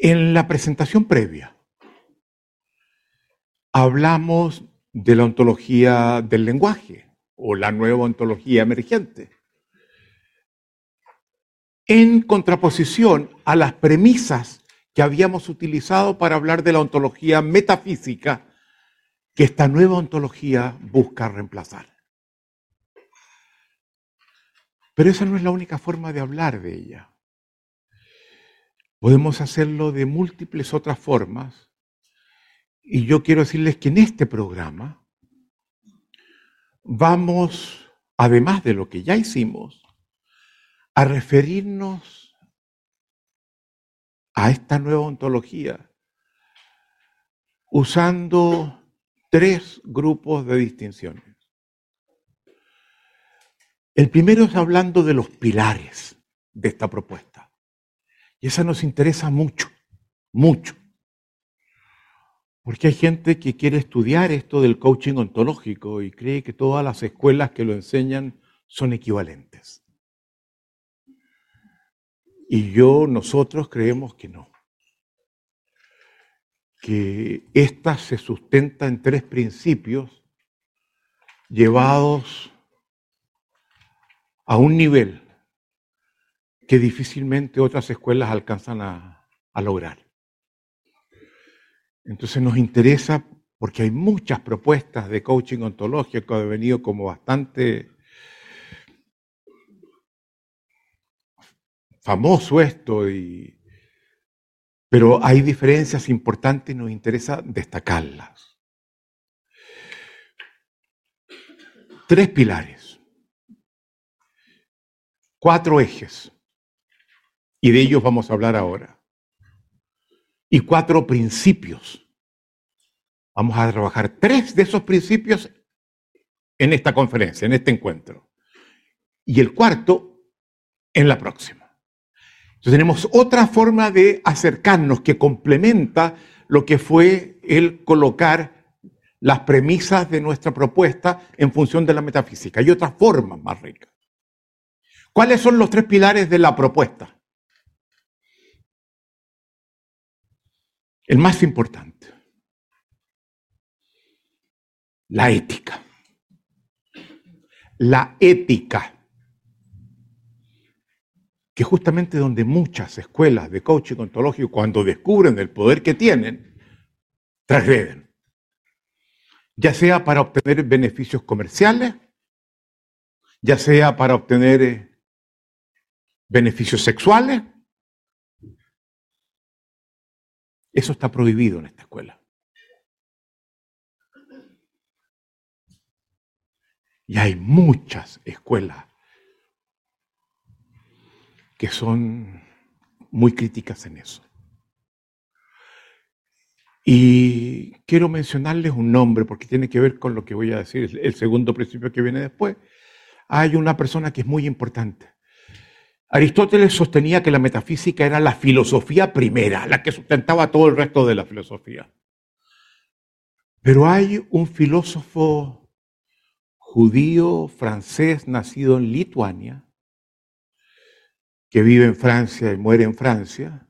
En la presentación previa hablamos de la ontología del lenguaje o la nueva ontología emergente, en contraposición a las premisas que habíamos utilizado para hablar de la ontología metafísica que esta nueva ontología busca reemplazar. Pero esa no es la única forma de hablar de ella. Podemos hacerlo de múltiples otras formas. Y yo quiero decirles que en este programa vamos, además de lo que ya hicimos, a referirnos a esta nueva ontología usando tres grupos de distinciones. El primero es hablando de los pilares de esta propuesta. Y esa nos interesa mucho, mucho. Porque hay gente que quiere estudiar esto del coaching ontológico y cree que todas las escuelas que lo enseñan son equivalentes. Y yo, nosotros creemos que no. Que esta se sustenta en tres principios llevados a un nivel que difícilmente otras escuelas alcanzan a, a lograr. Entonces nos interesa porque hay muchas propuestas de coaching ontológico que han venido como bastante famoso esto, pero hay diferencias importantes y nos interesa destacarlas. Tres pilares, cuatro ejes, y de ellos vamos a hablar ahora y cuatro principios. Vamos a trabajar tres de esos principios en esta conferencia, en este encuentro. Y el cuarto en la próxima. Entonces tenemos otra forma de acercarnos que complementa lo que fue el colocar las premisas de nuestra propuesta en función de la metafísica. Hay otras formas más ricas. ¿Cuáles son los tres pilares de la propuesta? El más importante, la ética. La ética, que justamente donde muchas escuelas de coaching ontológico, cuando descubren el poder que tienen, transgreden. Ya sea para obtener beneficios comerciales, ya sea para obtener eh, beneficios sexuales, Eso está prohibido en esta escuela. Y hay muchas escuelas que son muy críticas en eso. Y quiero mencionarles un nombre porque tiene que ver con lo que voy a decir, el segundo principio que viene después. Hay una persona que es muy importante. Aristóteles sostenía que la metafísica era la filosofía primera, la que sustentaba todo el resto de la filosofía. Pero hay un filósofo judío francés nacido en Lituania, que vive en Francia y muere en Francia,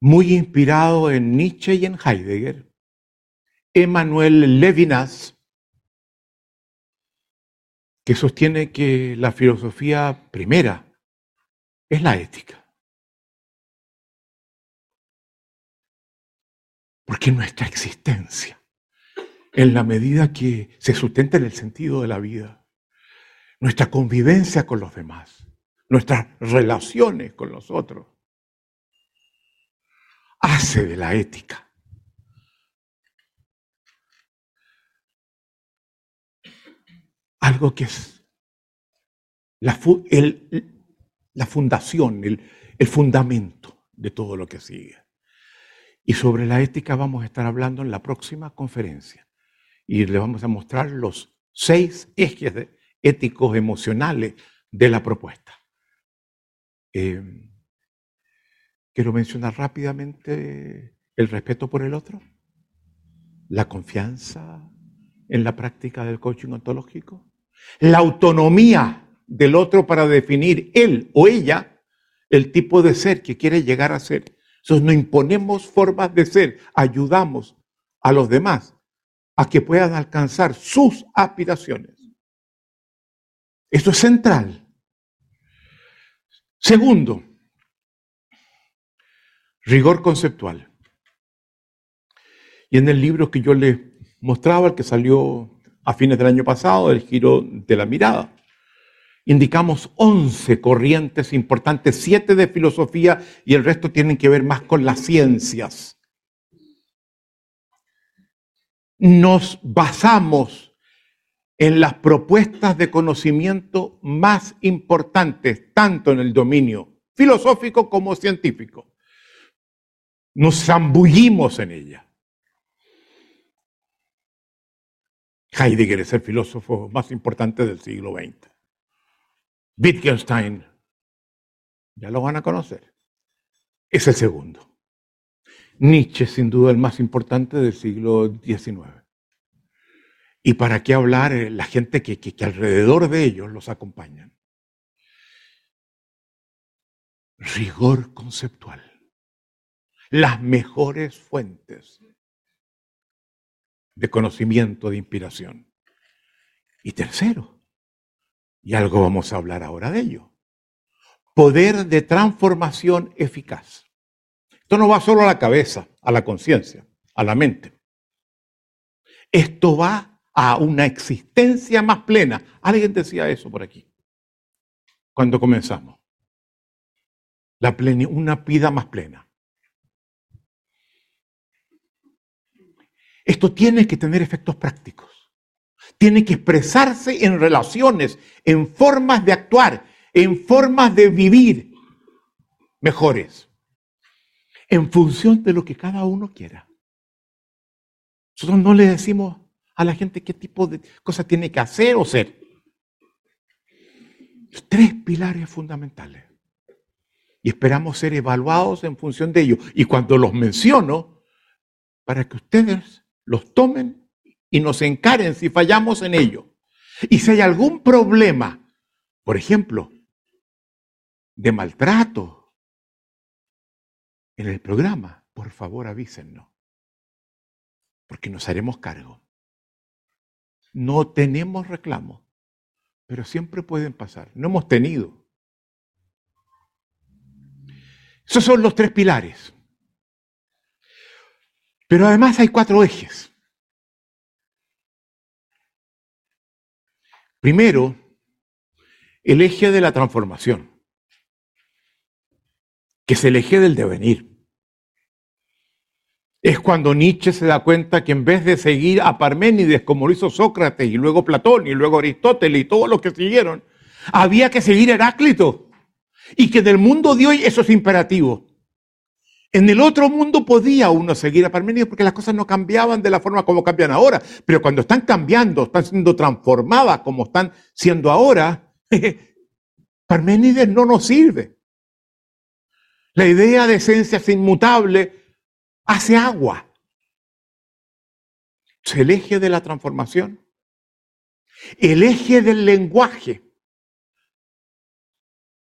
muy inspirado en Nietzsche y en Heidegger, Emmanuel Levinas, que sostiene que la filosofía primera es la ética. Porque nuestra existencia, en la medida que se sustenta en el sentido de la vida, nuestra convivencia con los demás, nuestras relaciones con los otros, hace de la ética algo que es la, el, la fundación, el, el fundamento de todo lo que sigue. Y sobre la ética vamos a estar hablando en la próxima conferencia. Y le vamos a mostrar los seis ejes éticos emocionales de la propuesta. Eh, quiero mencionar rápidamente el respeto por el otro, la confianza en la práctica del coaching ontológico, la autonomía del otro para definir él o ella el tipo de ser que quiere llegar a ser Entonces no imponemos formas de ser, ayudamos a los demás a que puedan alcanzar sus aspiraciones. Esto es central. Segundo, rigor conceptual. Y en el libro que yo les mostraba, el que salió a fines del año pasado, El giro de la mirada, indicamos 11 corrientes importantes, 7 de filosofía y el resto tienen que ver más con las ciencias. Nos basamos en las propuestas de conocimiento más importantes, tanto en el dominio filosófico como científico. Nos zambullimos en ella. Heidegger es el filósofo más importante del siglo XX. Wittgenstein, ya lo van a conocer, es el segundo. Nietzsche, sin duda, el más importante del siglo XIX. ¿Y para qué hablar eh, la gente que, que alrededor de ellos los acompañan? Rigor conceptual. Las mejores fuentes de conocimiento, de inspiración. Y tercero, y algo vamos a hablar ahora de ello, poder de transformación eficaz. Esto no va solo a la cabeza, a la conciencia, a la mente. Esto va a una existencia más plena. Alguien decía eso por aquí, cuando comenzamos. La una vida más plena. Esto tiene que tener efectos prácticos. Tiene que expresarse en relaciones, en formas de actuar, en formas de vivir mejores, en función de lo que cada uno quiera. Nosotros no le decimos a la gente qué tipo de cosas tiene que hacer o ser. tres pilares fundamentales. Y esperamos ser evaluados en función de ellos. Y cuando los menciono, para que ustedes los tomen y nos encaren si fallamos en ello. Y si hay algún problema, por ejemplo, de maltrato en el programa, por favor avísennos, porque nos haremos cargo. No tenemos reclamo, pero siempre pueden pasar. No hemos tenido. Esos son los tres pilares. Pero además hay cuatro ejes. Primero, el eje de la transformación, que es el eje del devenir. Es cuando Nietzsche se da cuenta que en vez de seguir a Parménides como lo hizo Sócrates y luego Platón y luego Aristóteles y todos los que siguieron, había que seguir Heráclito. Y que del mundo de hoy eso es imperativo. En el otro mundo podía uno seguir a Parménides porque las cosas no cambiaban de la forma como cambian ahora. Pero cuando están cambiando, están siendo transformadas como están siendo ahora, Parménides no nos sirve. La idea de esencia inmutable hace agua. El eje de la transformación. El eje del lenguaje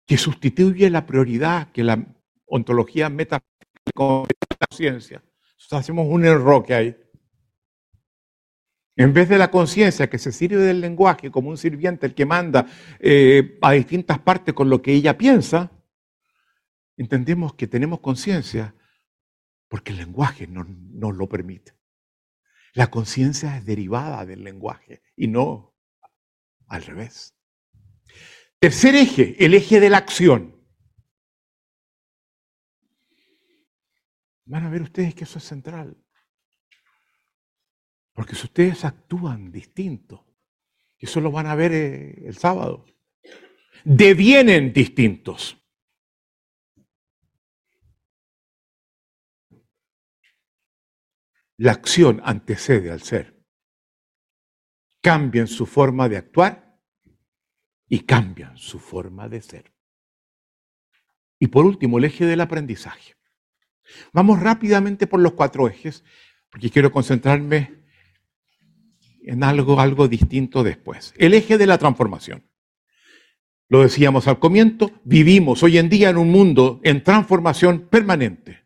que sustituye la prioridad que la ontología metafísica la ciencia. hacemos un enroque ahí. En vez de la conciencia que se sirve del lenguaje como un sirviente, el que manda eh, a distintas partes con lo que ella piensa, entendemos que tenemos conciencia porque el lenguaje no, nos lo permite. La conciencia es derivada del lenguaje y no al revés. Tercer eje, el eje de la acción. Van a ver ustedes que eso es central. Porque si ustedes actúan distinto, y eso lo van a ver eh, el sábado, devienen distintos. La acción antecede al ser. Cambian su forma de actuar y cambian su forma de ser. Y por último, el eje del aprendizaje. Vamos rápidamente por los cuatro ejes, porque quiero concentrarme en algo, algo distinto después. El eje de la transformación. Lo decíamos al comienzo, vivimos hoy en día en un mundo en transformación permanente.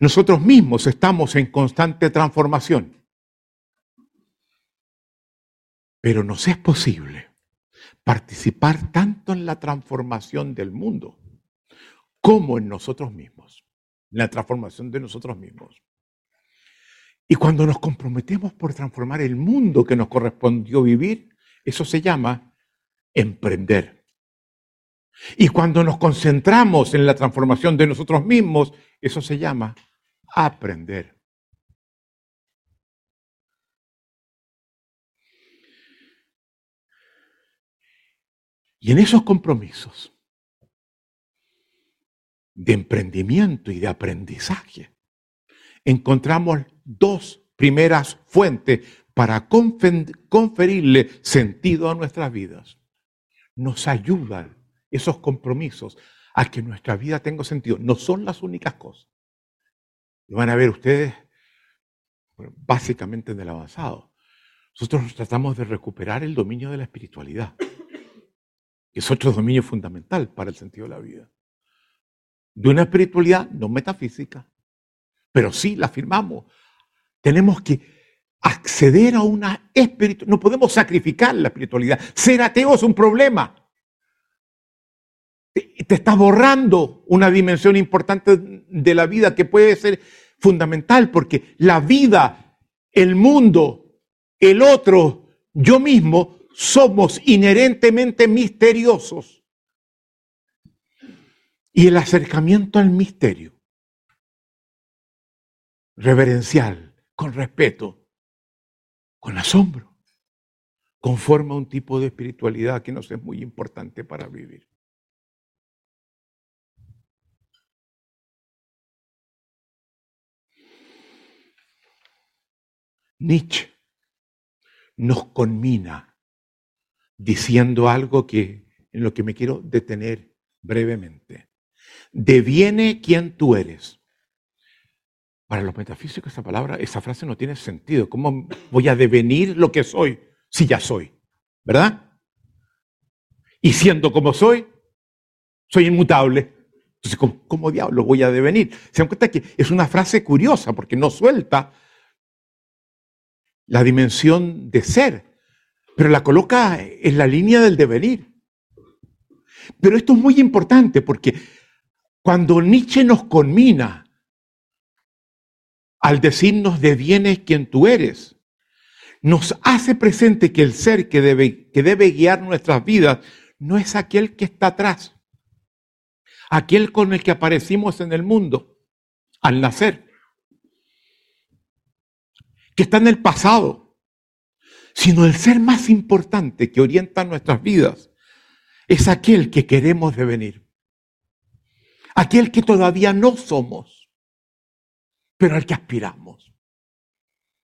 nosotros mismos estamos en constante transformación. Pero nos es posible participar tanto en la transformación del mundo como en nosotros mismos, la transformación de nosotros mismos. Y cuando nos comprometemos por transformar el mundo que nos correspondió vivir, eso se llama emprender. Y cuando nos concentramos en la transformación de nosotros mismos, eso se llama aprender. Y en esos compromisos de emprendimiento y de aprendizaje, encontramos dos primeras fuentes para conferirle sentido a nuestras vidas. Nos ayudan esos compromisos a que nuestra vida tenga sentido. No son las únicas cosas. Y van a ver ustedes, básicamente en el avanzado. Nosotros tratamos de recuperar el dominio de la espiritualidad que es otro dominio fundamental para el sentido de la vida. De una espiritualidad no metafísica, pero sí la afirmamos. Tenemos que acceder a una espiritualidad. No podemos sacrificar la espiritualidad. Ser ateo es un problema. Te está borrando una dimensión importante de la vida que puede ser fundamental porque la vida, el mundo, el otro, yo mismo somos inherentemente misteriosos. Y el acercamiento al misterio, reverencial, con respeto, con asombro, conforma un tipo de espiritualidad que nos es muy importante para vivir. Nietzsche nos conmina diciendo algo que en lo que me quiero detener brevemente. Deviene quien tú eres. Para los metafísicos esa palabra, esa frase no tiene sentido. ¿Cómo voy a devenir lo que soy si ya soy? ¿Verdad? Y siendo como soy, soy inmutable. Entonces, ¿cómo, ¿cómo, diablo voy a devenir? Se dan cuenta que es una frase curiosa porque no suelta la dimensión de ser, pero la coloca en la línea del devenir. Pero esto es muy importante porque cuando Nietzsche nos conmina al decirnos de bienes quien tú eres, nos hace presente que el ser que debe, que debe guiar nuestras vidas no es aquel que está atrás, aquel con el que aparecimos en el mundo al nacer, que está en el pasado, sino el ser más importante que orienta nuestras vidas es aquel que queremos devenir. Aquel que todavía no somos, pero al que aspiramos.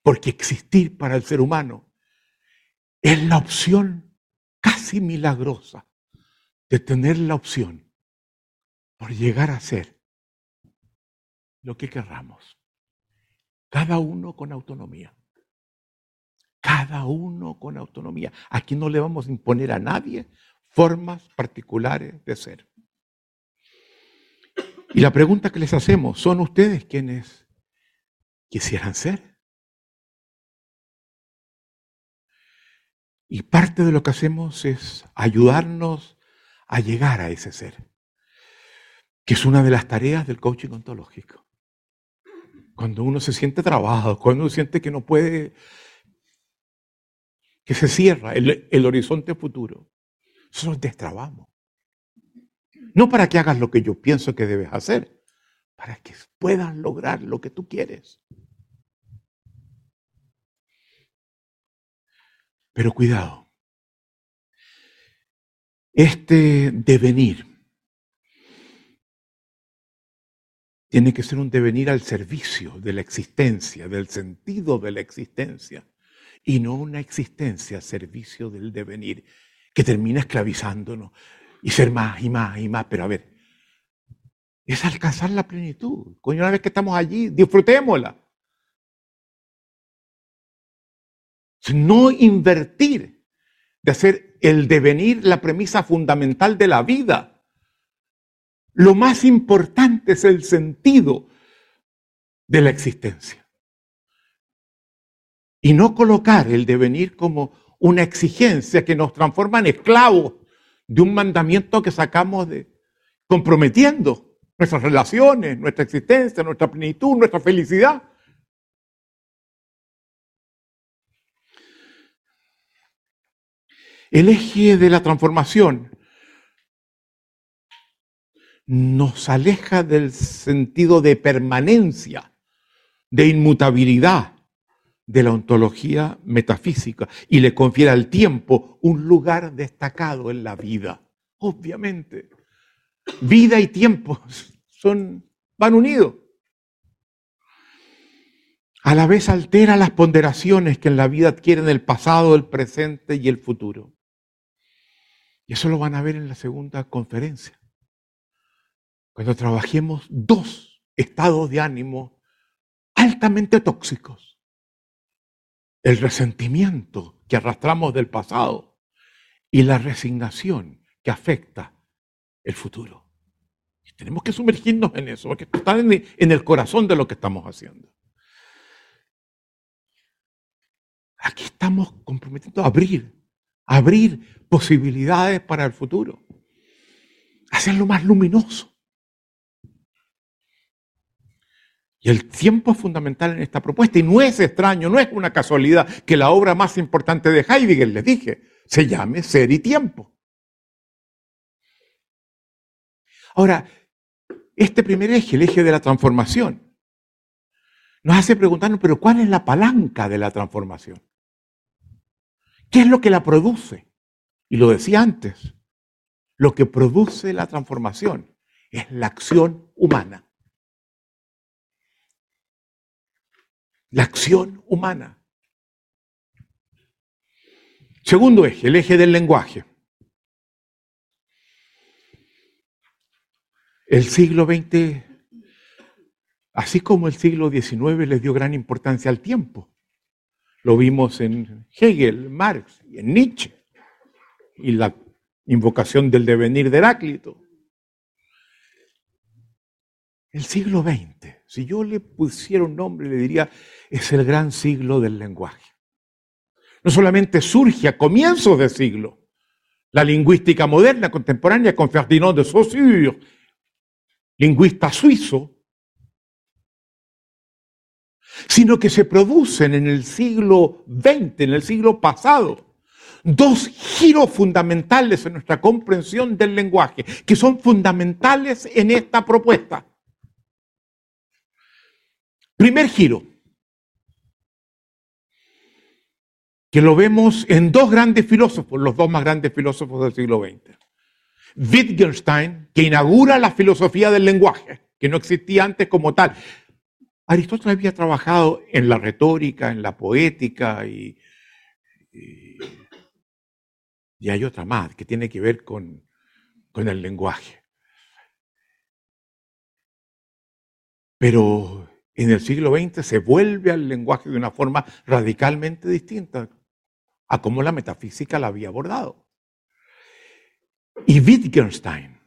Porque existir para el ser humano es la opción casi milagrosa de tener la opción por llegar a ser lo que querramos. Cada uno con autonomía cada uno con autonomía. Aquí no le vamos a imponer a nadie formas particulares de ser. Y la pregunta que les hacemos, ¿son ustedes quienes quisieran ser? Y parte de lo que hacemos es ayudarnos a llegar a ese ser, que es una de las tareas del coaching ontológico. Cuando uno se siente trabajado, cuando uno siente que no puede que se cierra el, horizonte futuro. Nosotros destrabamos. No para que hagas lo que yo pienso que debes hacer, para que puedas lograr lo que tú quieres. Pero cuidado. Este devenir tiene que ser un devenir al servicio de la existencia, del sentido de la existencia y no una existencia a servicio del devenir que termina esclavizándonos y ser más y más y más. Pero a ver, es alcanzar la plenitud. Coño, una vez que estamos allí, disfrutémosla. No invertir de hacer el devenir la premisa fundamental de la vida. Lo más importante es el sentido de la existencia. Y no colocar el devenir como una exigencia que nos transforma en esclavos de un mandamiento que sacamos de comprometiendo nuestras relaciones, nuestra existencia, nuestra plenitud, nuestra felicidad. El eje de la transformación nos aleja del sentido de permanencia, de inmutabilidad de la ontología metafísica y le confiere al tiempo un lugar destacado en la vida. Obviamente, vida y tiempo son, van unidos. A la vez altera las ponderaciones que en la vida adquieren el pasado, el presente y el futuro. Y eso lo van a ver en la segunda conferencia. Cuando trabajemos dos estados de ánimo altamente tóxicos. El resentimiento que arrastramos del pasado y la resignación que afecta el futuro. Y tenemos que sumergirnos en eso, porque está en el corazón de lo que estamos haciendo. Aquí estamos comprometiendo a abrir, abrir posibilidades para el futuro, hacerlo más luminoso. Y el tiempo es fundamental en esta propuesta y no es extraño, no es una casualidad que la obra más importante de Heidegger, les dije, se llame Ser y Tiempo. Ahora, este primer eje, el eje de la transformación, nos hace preguntarnos, pero ¿cuál es la palanca de la transformación? ¿Qué es lo que la produce? Y lo decía antes, lo que produce la transformación es la acción humana. La acción humana. Segundo eje, el eje del lenguaje. El siglo XX, así como el siglo XIX les dio gran importancia al tiempo. Lo vimos en Hegel, Marx y en Nietzsche. Y la invocación del devenir de Heráclito. El siglo XX, si yo le pusiera un nombre, le diría es el gran siglo del lenguaje. No solamente surge a comienzos del siglo la lingüística moderna contemporánea con Ferdinand de Saussure, lingüista suizo, sino que se producen en el siglo XX, en el siglo pasado, dos giros fundamentales en nuestra comprensión del lenguaje, que son fundamentales en esta propuesta. Primer giro, que lo vemos en dos grandes filósofos, los dos más grandes filósofos del siglo XX. Wittgenstein, que inaugura la filosofía del lenguaje, que no existía antes como tal. Aristóteles había trabajado en la retórica, en la poética y, y, hay otra más que tiene que ver con, con el lenguaje. Pero en el siglo XX se vuelve al lenguaje de una forma radicalmente distinta a cómo la metafísica la había abordado. Y Wittgenstein,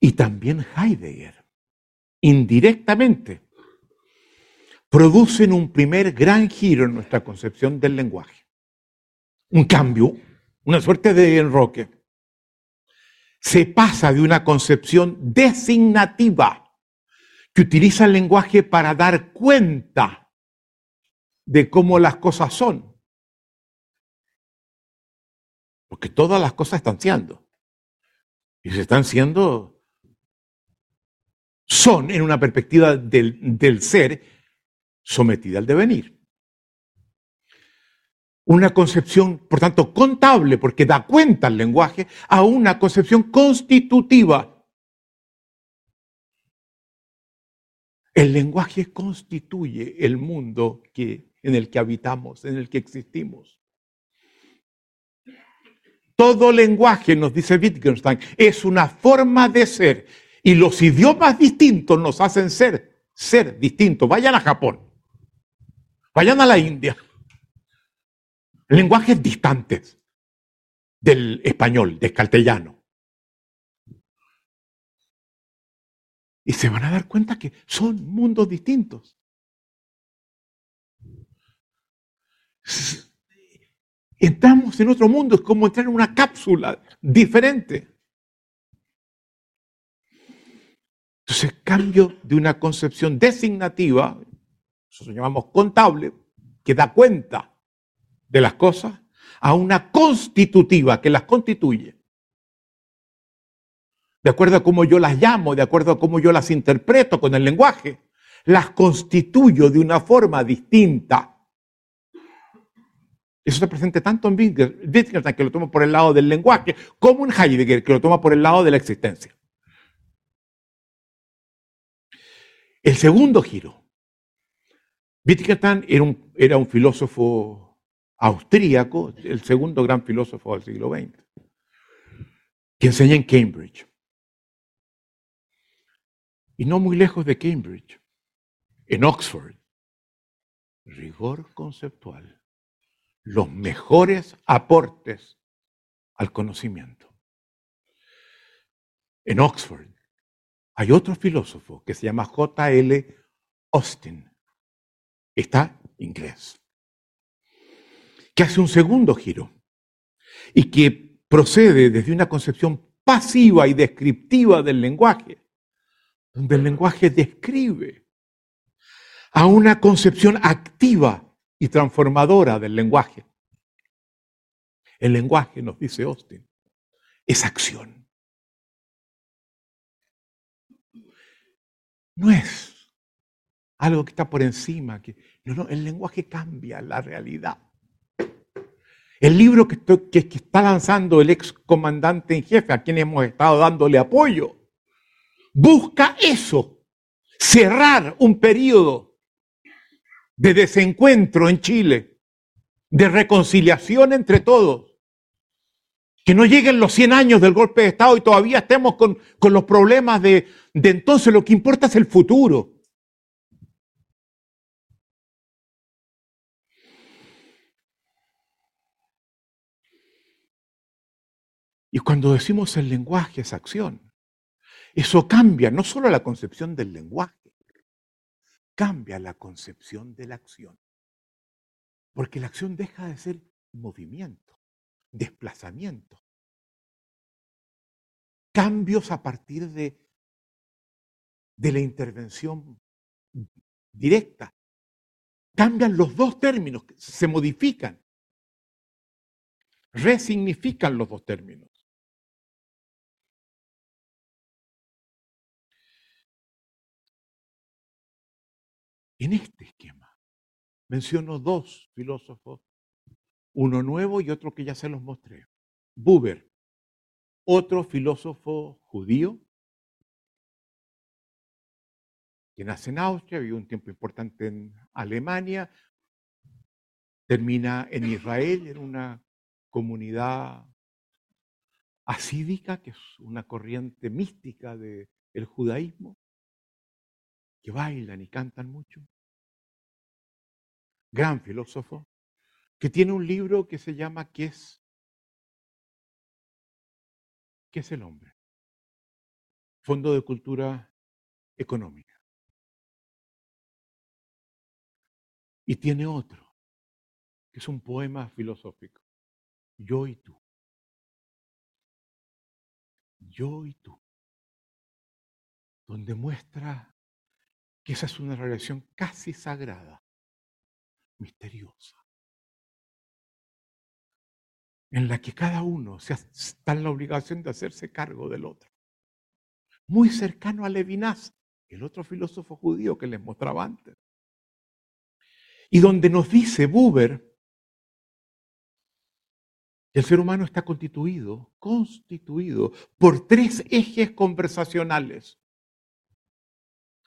y también Heidegger, indirectamente, producen un primer gran giro en nuestra concepción del lenguaje. Un cambio, una suerte de enroque. Se pasa de una concepción designativa que utiliza el lenguaje para dar cuenta de cómo las cosas son, porque todas las cosas están siendo. Y se están siendo, son en una perspectiva del, del ser sometida al devenir. Una concepción, por tanto, contable, porque da cuenta al lenguaje, a una concepción constitutiva. El lenguaje constituye el mundo que, en el que habitamos, en el que existimos. Todo lenguaje, nos dice Wittgenstein, es una forma de ser. Y los idiomas distintos nos hacen ser, ser distintos. Vayan a Japón. Vayan a la India. Lenguajes distantes del español, del castellano. Y se van a dar cuenta que son mundos distintos. Entramos en otro mundo, es como entrar en una cápsula diferente. Entonces, cambio de una concepción designativa, eso lo llamamos contable, que da cuenta de las cosas, a una constitutiva que las constituye. De acuerdo a cómo yo las llamo, de acuerdo a cómo yo las interpreto con el lenguaje, las constituyo de una forma distinta. Eso se presenta tanto en Wittgenstein, que lo toma por el lado del lenguaje, como en Heidegger, que lo toma por el lado de la existencia. El segundo giro. Wittgenstein era un, era un filósofo austríaco, el segundo gran filósofo del siglo XX, que enseña en Cambridge. Y no muy lejos de Cambridge, en Oxford, rigor conceptual, los mejores aportes al conocimiento. En Oxford, hay otro filósofo que se llama J.L. Austin. Está inglés. Que hace un segundo giro y que procede desde una concepción pasiva y descriptiva del lenguaje, donde el lenguaje describe, a una concepción activa y transformadora del lenguaje. El lenguaje, nos dice Austin, es acción. no es algo que está por encima. Que, no, el lenguaje cambia la realidad. El libro que, que, está lanzando el ex comandante en jefe, a quien hemos estado dándole apoyo, busca eso, cerrar un periodo de desencuentro en Chile, de reconciliación entre todos. Que no lleguen los 100 años del golpe de Estado y todavía estemos con, con los problemas de, de entonces lo que importa es el futuro. Y cuando decimos el lenguaje es acción, eso cambia no solo la concepción del lenguaje, cambia la concepción de la acción. Porque la acción deja de ser movimiento, desplazamiento, cambios a partir de de la intervención directa. Cambian los dos términos, se modifican, resignifican los dos términos. En este esquema menciono dos filósofos, uno nuevo y otro que ya se los mostré. Buber, otro filósofo judío que nace en Austria, vive un tiempo importante en Alemania, termina en Israel, en una comunidad asídica, que es una corriente mística del judaísmo, que bailan y cantan mucho. Gran filósofo, que tiene un libro que se llama ¿Qué es? ¿Qué es el hombre? Fondo de Cultura Económica. Y tiene otro, que es un poema filosófico. Yo y tú. Yo y tú. Donde muestra que esa es una relación casi sagrada, misteriosa, en la que cada uno está en la obligación de hacerse cargo del otro. Muy cercano a Levinas, el otro filósofo judío que les mostraba antes y donde nos dice Buber el ser humano está constituido, constituido por tres ejes conversacionales.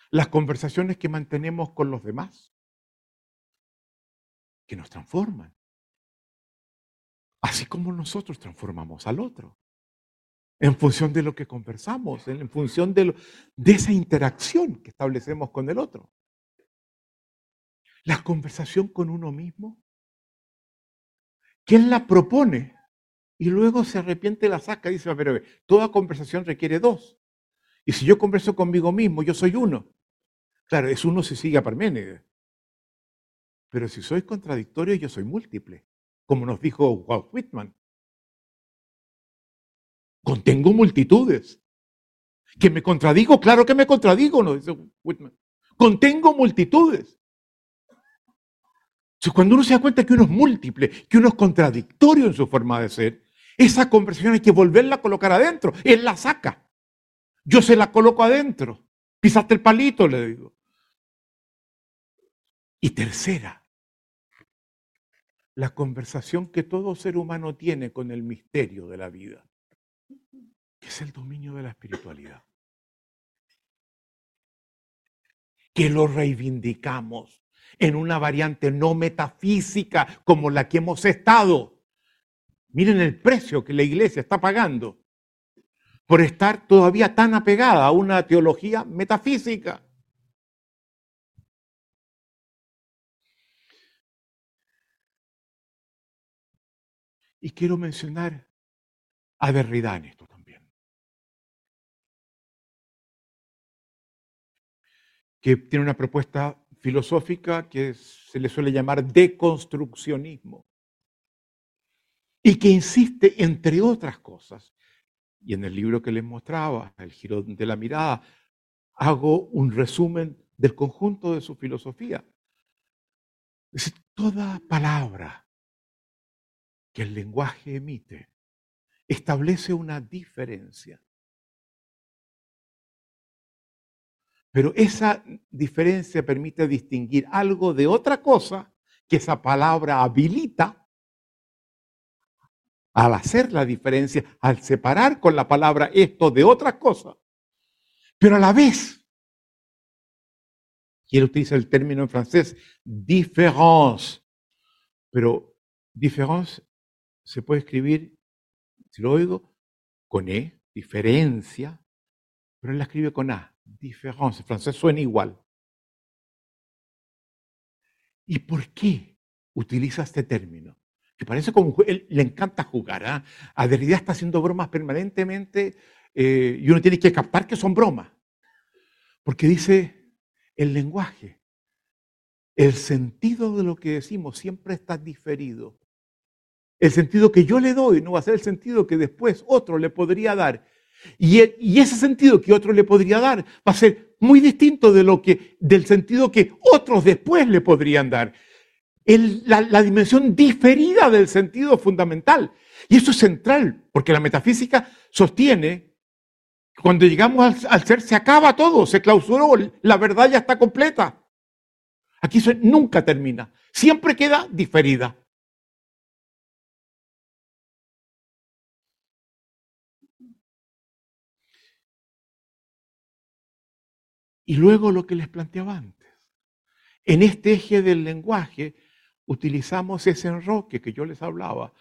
Las conversaciones que mantenemos con los demás, que nos transforman, así como nosotros transformamos al otro, en función de lo que conversamos, en función de, esa interacción que establecemos con el otro la conversación con uno mismo? ¿Quién la propone? Y luego se arrepiente, la saca y dice, pero toda conversación requiere dos. Y si yo converso conmigo mismo, yo soy uno. Claro, es uno si sigue a Parménides. Pero si soy contradictorio, yo soy múltiple, como nos dijo Walt Whitman. Contengo multitudes. ¿Que me contradigo? Claro que me contradigo, nos dice Whitman. Contengo multitudes. cuando uno se da cuenta que uno es múltiple, que uno es contradictorio en su forma de ser, esa conversación hay que volverla a colocar adentro. Él la saca. Yo se la coloco adentro. Pisaste el palito, le digo. Y tercera, la conversación que todo ser humano tiene con el misterio de la vida, que es el dominio de la espiritualidad. Que lo reivindicamos en una variante no metafísica como la que hemos estado. Miren el precio que la iglesia está pagando por estar todavía tan apegada a una teología metafísica. Y quiero mencionar a Derrida en esto también. Que tiene una propuesta filosófica que se le suele llamar deconstruccionismo. Y que insiste, entre otras cosas, y en el libro que les mostraba, El giro de la mirada, hago un resumen del conjunto de su filosofía. Es toda palabra que el lenguaje emite establece una diferencia. Pero esa diferencia permite distinguir algo de otra cosa que esa palabra habilita al hacer la diferencia, al separar con la palabra esto de otra cosa. Pero a la vez, y él utiliza el término en francés, différence, pero différence se puede escribir, si lo oigo, con E, diferencia, pero él la escribe con A, diferencia. En francés suena igual. ¿Y por qué utiliza este término? Que parece como él le encanta jugar. ¿ah? A Derrida está haciendo bromas permanentemente eh, y uno tiene que captar que son bromas. Porque dice el lenguaje, el sentido de lo que decimos siempre está diferido el sentido que yo le doy no va a ser el sentido que después otro le podría dar. Y, ese sentido que otro le podría dar va a ser muy distinto de lo que, del sentido que otros después le podrían dar. la, dimensión diferida del sentido fundamental. Y eso es central, porque la metafísica sostiene que cuando llegamos al, al ser se acaba todo, se clausuró, la verdad ya está completa. Aquí eso nunca termina, siempre queda diferida. Y luego lo que les planteaba antes. En este eje del lenguaje utilizamos ese enroque que yo les hablaba,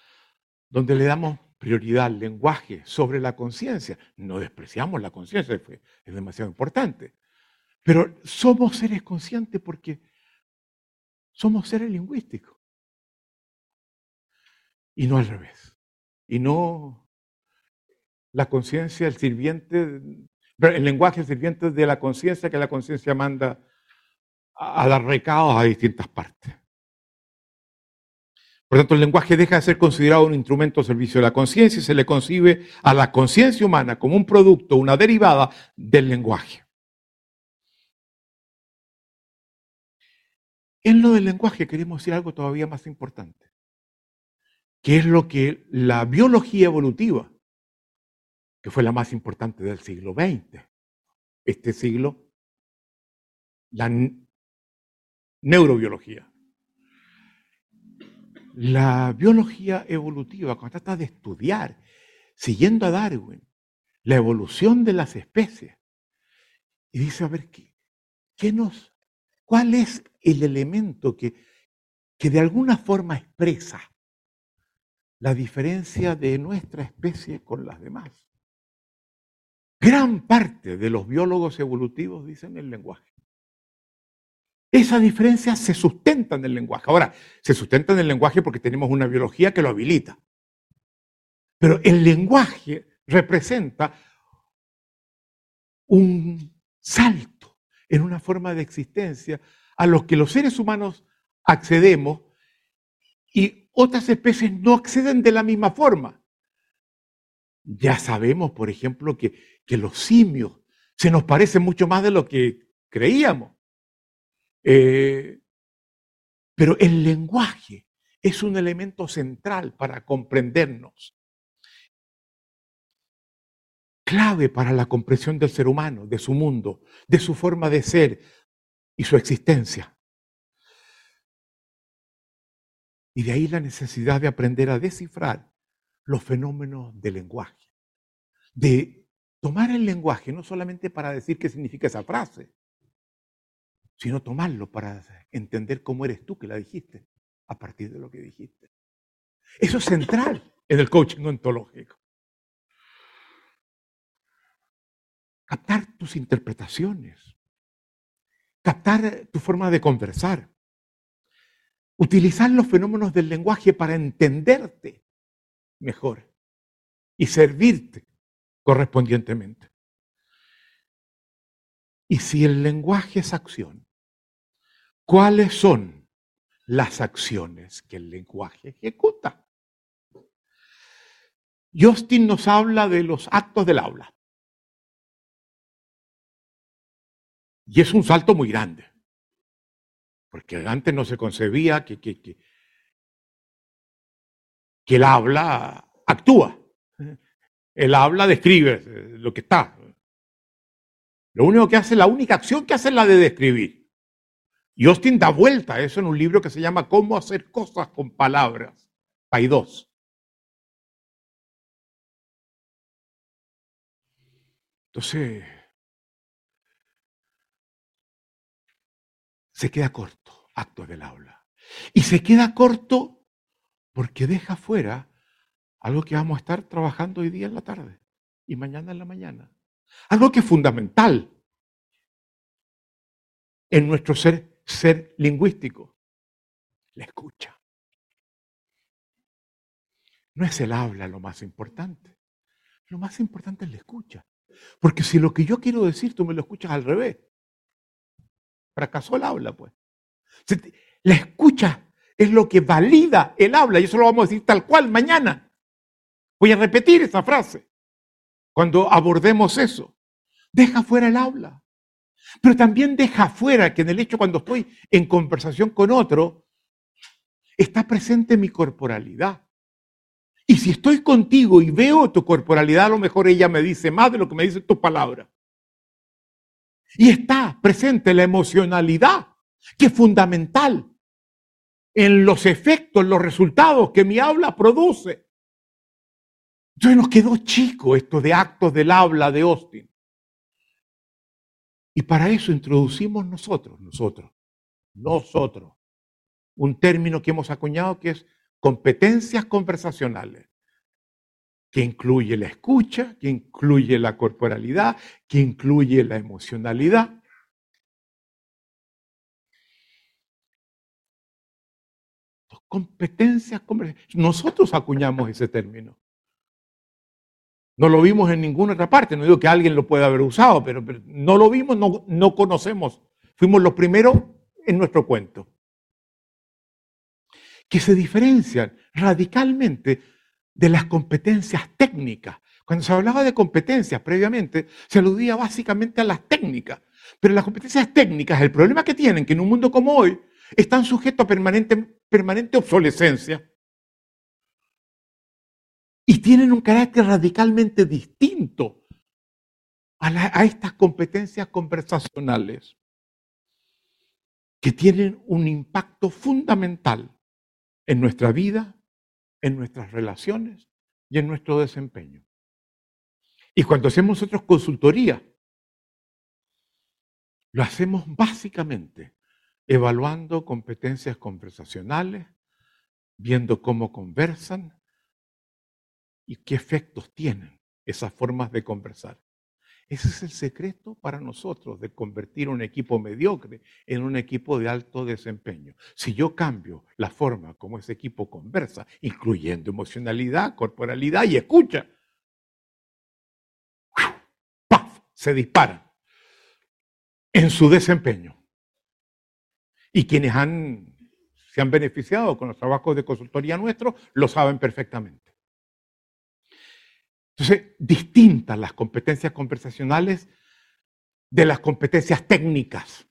donde le damos prioridad al lenguaje sobre la conciencia. No despreciamos la conciencia, es demasiado importante. Pero somos seres conscientes porque somos seres lingüísticos. Y no al revés. Y no la conciencia, el sirviente el lenguaje sirviente de la conciencia que la conciencia manda a, dar recados a distintas partes. Por tanto, el lenguaje deja de ser considerado un instrumento al servicio de la conciencia y se le concibe a la conciencia humana como un producto, una derivada del lenguaje. En lo del lenguaje queremos decir algo todavía más importante, que es lo que la biología evolutiva que fue la más importante del siglo XX. Este siglo, la neurobiología. La biología evolutiva, cuando trata de estudiar, siguiendo a Darwin, la evolución de las especies, y dice, a ver, ¿qué, qué nos, ¿cuál es el elemento que, que de alguna forma expresa la diferencia de nuestra especie con las demás? Gran parte de los biólogos evolutivos dicen el lenguaje. Esa diferencia se sustenta en el lenguaje. Ahora, se sustenta en el lenguaje porque tenemos una biología que lo habilita. Pero el lenguaje representa un salto en una forma de existencia a los que los seres humanos accedemos y otras especies no acceden de la misma forma. Ya sabemos, por ejemplo, que, que los simios se nos parecen mucho más de lo que creíamos. Eh, pero el lenguaje es un elemento central para comprendernos. Clave para la comprensión del ser humano, de su mundo, de su forma de ser y su existencia. Y de ahí la necesidad de aprender a descifrar los fenómenos del lenguaje. De tomar el lenguaje no solamente para decir qué significa esa frase, sino tomarlo para entender cómo eres tú que la dijiste a partir de lo que dijiste. Eso es central en el coaching ontológico. Captar tus interpretaciones, captar tu forma de conversar, utilizar los fenómenos del lenguaje para entenderte mejor y servirte correspondientemente. Y si el lenguaje es acción, ¿Cuáles son las acciones que el lenguaje ejecuta? Justin nos habla de los actos del habla. Y es un salto muy grande, porque antes no se concebía que, que, que el habla actúa. El habla describe lo que está. Lo único que hace, la única acción que hace es la de describir. Y Austin da vuelta a eso en un libro que se llama Cómo hacer cosas con palabras. Hay dos. Entonces, se queda corto, acto del aula. Y se queda corto porque deja fuera algo que vamos a estar trabajando hoy día en la tarde y mañana en la mañana. Algo que es fundamental en nuestro ser ser lingüístico? La escucha. No es el habla lo más importante. Lo más importante es la escucha. Porque si lo que yo quiero decir tú me lo escuchas al revés, fracasó el habla, pues. La escucha es lo que valida el habla, y eso lo vamos a decir tal cual mañana. Voy a repetir esa frase cuando abordemos eso. Deja fuera el habla. Pero también deja fuera que en el hecho cuando estoy en conversación con otro, está presente mi corporalidad. Y si estoy contigo y veo tu corporalidad, a lo mejor ella me dice más de lo que me dice tu palabra. Y está presente la emocionalidad, que es fundamental en los efectos, los resultados que mi habla produce. Entonces nos quedó chico esto de actos del habla de Austin. Y para eso introducimos nosotros, nosotros, nosotros, un término que hemos acuñado que es competencias conversacionales, que incluye la escucha, que incluye la corporalidad, que incluye la emocionalidad. Competencias conversacionales. Nosotros acuñamos ese término. No lo vimos en ninguna otra parte. No digo que alguien lo pueda haber usado, pero, no lo vimos, no, no conocemos. Fuimos los primeros en nuestro cuento. Que se diferencian radicalmente de las competencias técnicas. Cuando se hablaba de competencias previamente, se aludía básicamente a las técnicas. Pero las competencias técnicas, el problema que tienen, que en un mundo como hoy, están sujetos a permanente, permanente obsolescencia y tienen un carácter radicalmente distinto a, estas competencias conversacionales que tienen un impacto fundamental en nuestra vida, en nuestras relaciones y en nuestro desempeño. Y cuando hacemos nosotros consultoría, lo hacemos básicamente evaluando competencias conversacionales, viendo cómo conversan, y qué efectos tienen esas formas de conversar. Ese es el secreto para nosotros de convertir un equipo mediocre en un equipo de alto desempeño. Si yo cambio la forma como ese equipo conversa, incluyendo emocionalidad, corporalidad y escucha, se disparan en su desempeño. Y quienes se han beneficiado con los trabajos de consultoría nuestros lo saben perfectamente. Entonces, distintas las competencias conversacionales de las competencias técnicas.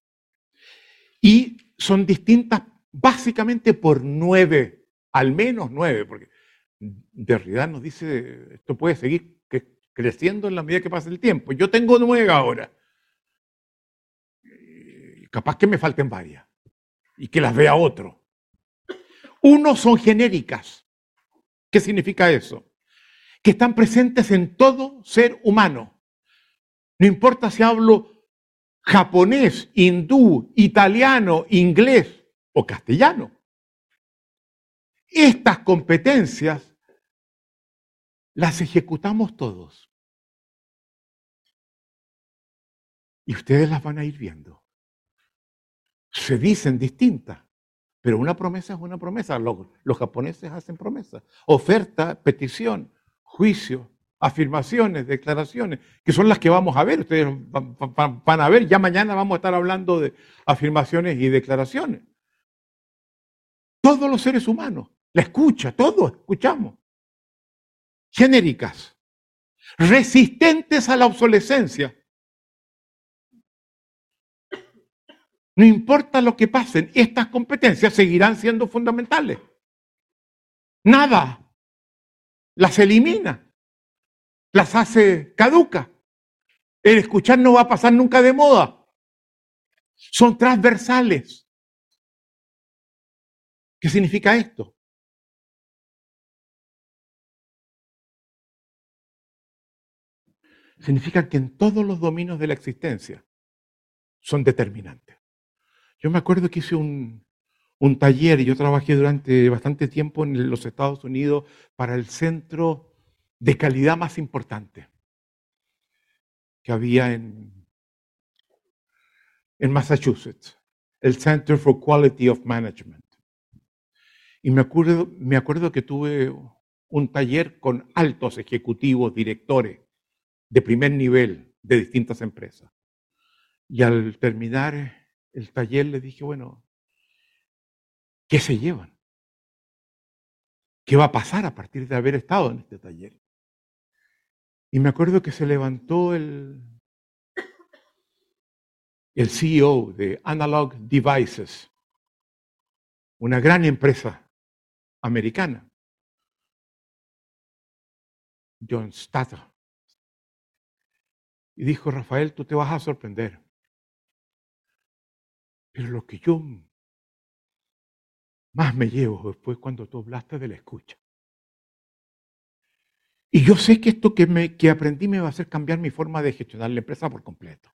Y son distintas básicamente por nueve, al menos nueve, porque Derrida nos dice, esto puede seguir creciendo en la medida que pasa el tiempo. Yo tengo nueve ahora. Capaz que me falten varias y que las vea otro. Uno son genéricas. ¿Qué significa eso? Que están presentes en todo ser humano. No importa si hablo japonés, hindú, italiano, inglés o castellano. Estas competencias las ejecutamos todos. Y ustedes las van a ir viendo. Se dicen distintas, pero una promesa es una promesa. Los, japoneses hacen promesas. Oferta, petición, juicio, afirmaciones, declaraciones, que son las que vamos a ver. Ustedes van a ver, ya mañana vamos a estar hablando de afirmaciones y declaraciones. Todos los seres humanos, la escucha, todos escuchamos genéricas, resistentes a la obsolescencia. No importa lo que pasen, estas competencias seguirán siendo fundamentales. Nada las elimina, las hace caduca. El escuchar no va a pasar nunca de moda. Son transversales. ¿Qué significa esto? significa que en todos los dominios de la existencia son determinantes. Yo me acuerdo que hice un, taller y yo trabajé durante bastante tiempo en los Estados Unidos para el centro de calidad más importante que había en, en Massachusetts, el Center for Quality of Management. Y me acuerdo, me acuerdo que tuve un taller con altos ejecutivos, directores, de primer nivel de distintas empresas. Y al terminar el taller le dije, bueno, ¿qué se llevan? ¿Qué va a pasar a partir de haber estado en este taller? Y me acuerdo que se levantó el, el CEO de Analog Devices, una gran empresa americana, John Statter. Y dijo, Rafael, tú te vas a sorprender. Pero lo que yo más me llevo después cuando tú hablaste de la escucha. Y yo sé que esto que, me, que aprendí me va a hacer cambiar mi forma de gestionar la empresa por completo.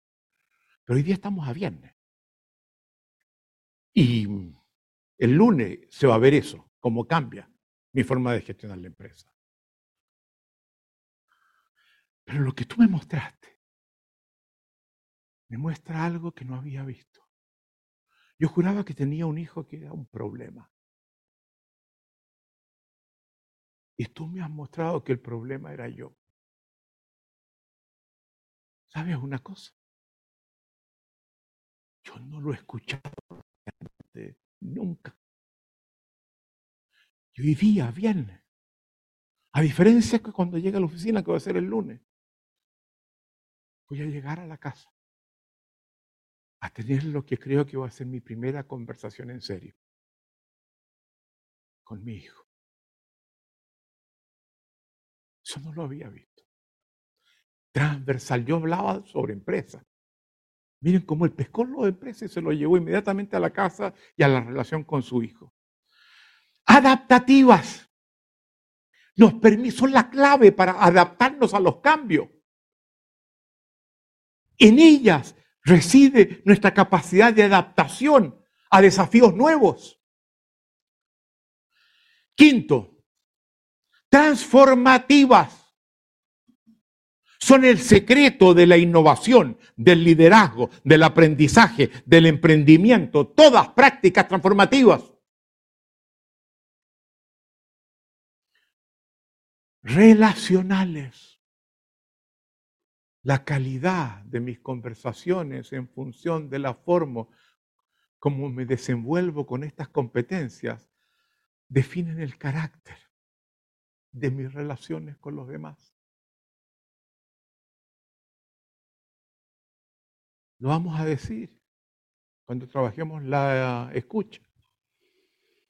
Pero hoy día estamos a viernes. Y el lunes se va a ver eso, cómo cambia mi forma de gestionar la empresa. Pero lo que tú me mostraste me muestra algo que no había visto. Yo juraba que tenía un hijo que era un problema. Y tú me has mostrado que el problema era yo. ¿Sabes una cosa? Yo no lo he escuchado nunca. Y hoy día, viernes, a diferencia que cuando llegue a la oficina, que va a ser el lunes, voy a llegar a la casa a tener lo que creo que va a ser mi primera conversación en serio con mi hijo. Eso no lo había visto. Transversal. Yo hablaba sobre empresa. Miren cómo el pescó lo de empresa y se lo llevó inmediatamente a la casa y a la relación con su hijo. Adaptativas. Nos son la clave para adaptarnos a los cambios. En ellas reside nuestra capacidad de adaptación a desafíos nuevos. Quinto, transformativas. Son el secreto de la innovación, del liderazgo, del aprendizaje, del emprendimiento, todas prácticas transformativas. Relacionales. La calidad de mis conversaciones en función de la forma como me desenvuelvo con estas competencias, definen el carácter de mis relaciones con los demás. Lo vamos a decir cuando trabajemos la escucha.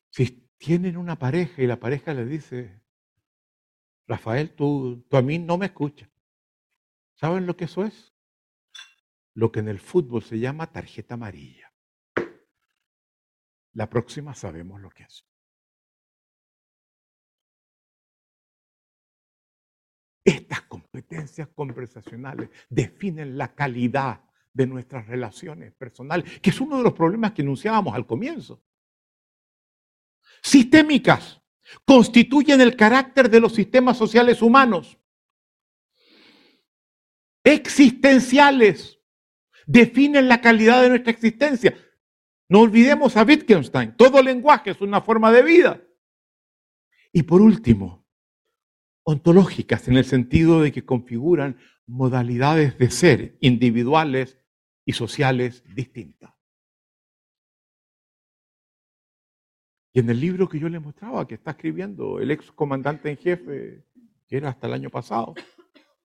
Si tienen una pareja y la pareja le dice, Rafael, tú, tú a mí no me escuchas. ¿Saben lo que eso es? Lo que en el fútbol se llama tarjeta amarilla. La próxima sabemos lo que es. Estas competencias conversacionales definen la calidad de nuestras relaciones personales, que es uno de los problemas que enunciábamos al comienzo. Sistémicas constituyen el carácter de los sistemas sociales humanos. Existenciales definen la calidad de nuestra existencia. No olvidemos a Wittgenstein, todo lenguaje es una forma de vida. Y por último, ontológicas en el sentido de que configuran modalidades de ser individuales y sociales distintas. Y en el libro que yo le mostraba, que está escribiendo el ex comandante en jefe, que era hasta el año pasado,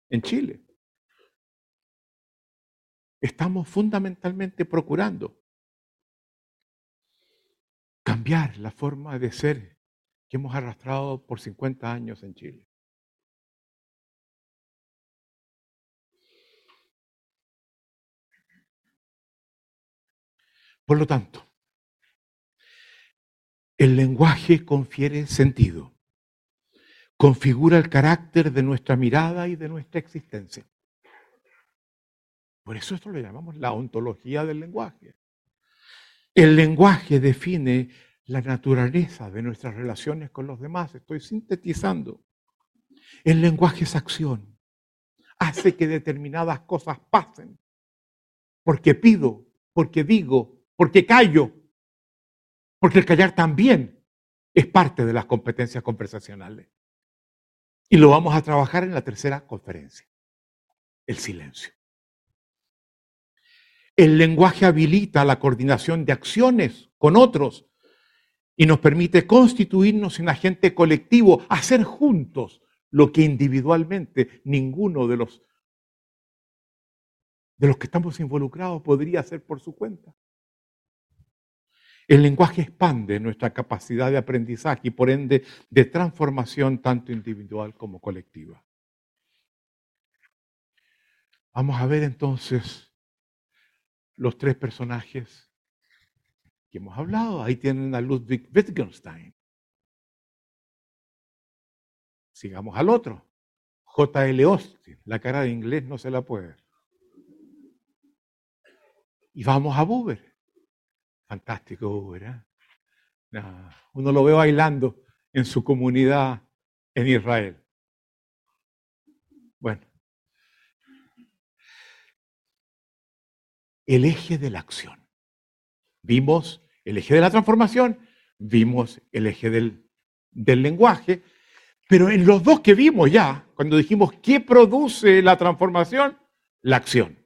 en Chile, estamos fundamentalmente procurando cambiar la forma de ser que hemos arrastrado por 50 años en Chile. Por lo tanto, el lenguaje confiere sentido, configura el carácter de nuestra mirada y de nuestra existencia. Por eso esto lo llamamos la ontología del lenguaje. El lenguaje define la naturaleza de nuestras relaciones con los demás. Estoy sintetizando. El lenguaje es acción. Hace que determinadas cosas pasen. Porque pido, porque digo, porque callo, porque el callar también es parte de las competencias conversacionales. Y lo vamos a trabajar en la tercera conferencia, el silencio. El lenguaje habilita la coordinación de acciones con otros y nos permite constituirnos en agente colectivo, hacer juntos lo que individualmente ninguno de los de los que estamos involucrados podría hacer por su cuenta. El lenguaje expande nuestra capacidad de aprendizaje y por ende de transformación tanto individual como colectiva. Vamos a ver entonces los tres personajes que hemos hablado. Ahí tienen a Ludwig Wittgenstein. Sigamos al otro. J.L. Austin. La cara de inglés no se la puede. Y vamos a Buber. Fantástico, ¿verdad? uno lo ve bailando en su comunidad en Israel. Bueno, el eje de la acción. Vimos el eje de la transformación, vimos el eje del, del lenguaje, pero en los dos que vimos ya, cuando dijimos qué produce la transformación, la acción.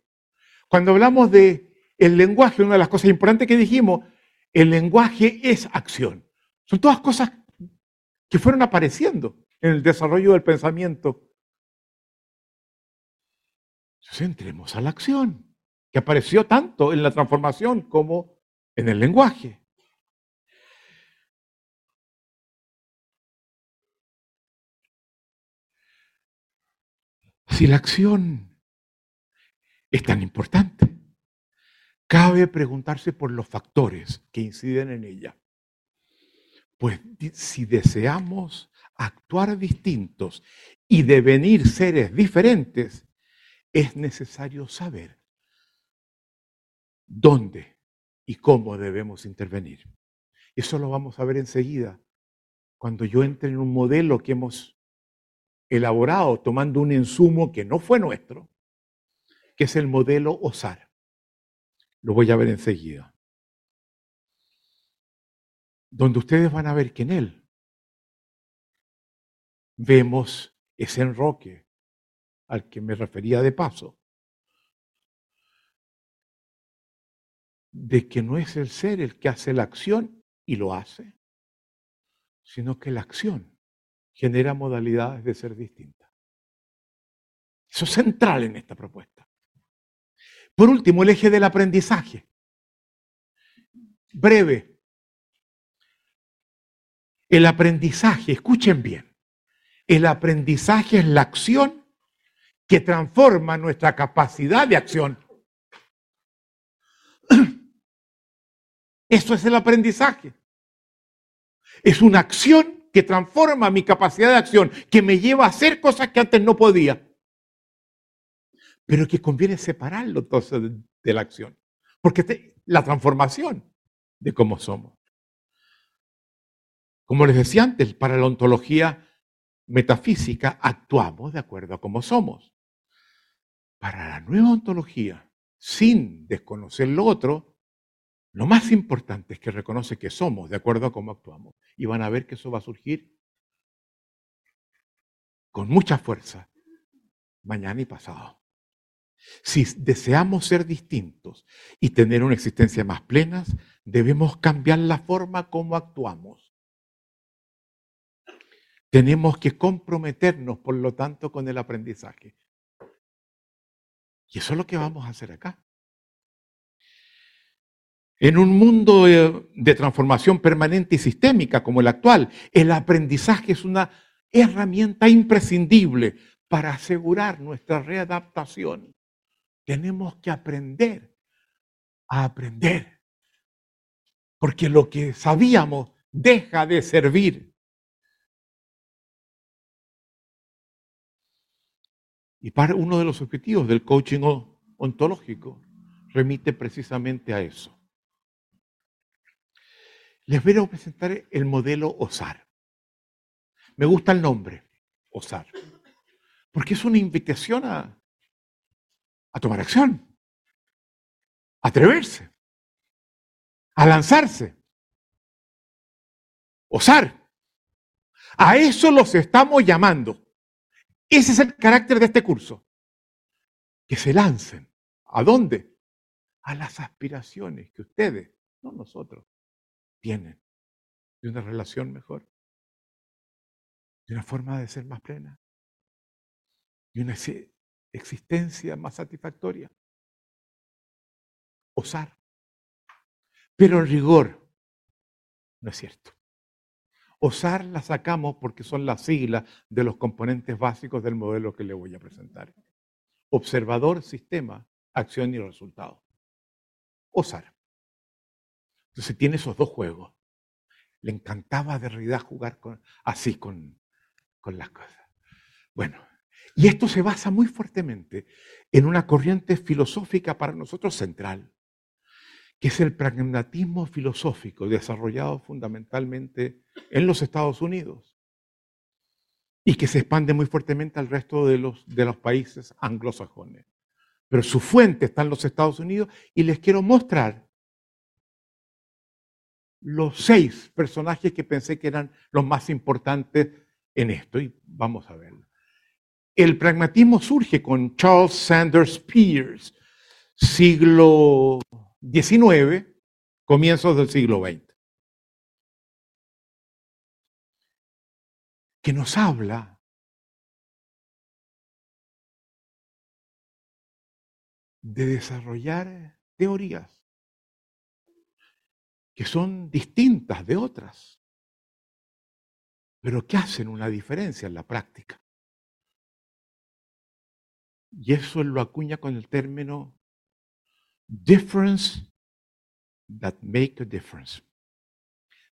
Cuando hablamos de el lenguaje, una de las cosas importantes que dijimos, el lenguaje es acción. Son todas cosas que fueron apareciendo en el desarrollo del pensamiento. Entonces entremos a la acción, apareció tanto en la transformación como en el lenguaje. Si la acción es tan importante, cabe preguntarse por los factores que inciden en ella. Pues si deseamos actuar distintos y devenir seres diferentes, es necesario saber dónde y cómo debemos intervenir. Eso lo vamos a ver enseguida, cuando yo entre en un modelo que hemos elaborado tomando un insumo que no fue nuestro, que es el modelo OSAR. Lo voy a ver enseguida. Donde ustedes van a ver que en él vemos ese enroque al que me refería de paso, de que no es el ser el que hace la acción y lo hace, sino que la acción genera modalidades de ser distintas. Eso es central en esta propuesta. Por último, el eje del aprendizaje. Breve. El aprendizaje, escuchen bien, el aprendizaje es la acción que transforma nuestra capacidad de acción. Eso es el aprendizaje. Es una acción que transforma mi capacidad de acción, que me lleva a hacer cosas que antes no podía. Pero que conviene separarlo entonces de, la acción. Porque la transformación de cómo somos. Como les decía antes, para la ontología metafísica actuamos de acuerdo a cómo somos. Para la nueva ontología, sin desconocer lo otro, lo más importante es que reconoce que somos de acuerdo a cómo actuamos. Y van a ver que eso va a surgir con mucha fuerza mañana y pasado. Si deseamos ser distintos y tener una existencia más plena, debemos cambiar la forma como actuamos. Tenemos que comprometernos, por lo tanto, con el aprendizaje. Y eso es lo que vamos a hacer acá. En un mundo de, transformación permanente y sistémica como el actual, el aprendizaje es una herramienta imprescindible para asegurar nuestra readaptación. Tenemos que aprender a aprender, porque lo que sabíamos deja de servir. Y uno de los objetivos del coaching ontológico remite precisamente a eso les voy a presentar el modelo OSAR. Me gusta el nombre, OSAR, porque es una invitación a, a tomar acción, a atreverse, a lanzarse. Osar. A eso los estamos llamando. Ese es el carácter de este curso. Que se lancen. ¿A dónde? A las aspiraciones que ustedes, no nosotros, tienen de una relación mejor, de una forma de ser más plena, de una existencia más satisfactoria. Osar. Pero en rigor, no es cierto. Osar la sacamos porque son las siglas de los componentes básicos del modelo que le voy a presentar. Observador, sistema, acción y resultado. Osar. Entonces tiene esos dos juegos. Le encantaba a Derrida jugar con, así con, con las cosas. Bueno, y esto se basa muy fuertemente en una corriente filosófica para nosotros central, que es el pragmatismo filosófico desarrollado fundamentalmente en los Estados Unidos y que se expande muy fuertemente al resto de los, de los países anglosajones. Pero su fuente está en los Estados Unidos y les quiero mostrar los seis personajes que pensé que eran los más importantes en esto y vamos a verlo. El pragmatismo surge con Charles Sanders Peirce, siglo XIX, comienzos del siglo XX, que nos habla de desarrollar teorías que son distintas de otras, pero que hacen una diferencia en la práctica. Y eso lo acuña con el término difference that make a difference.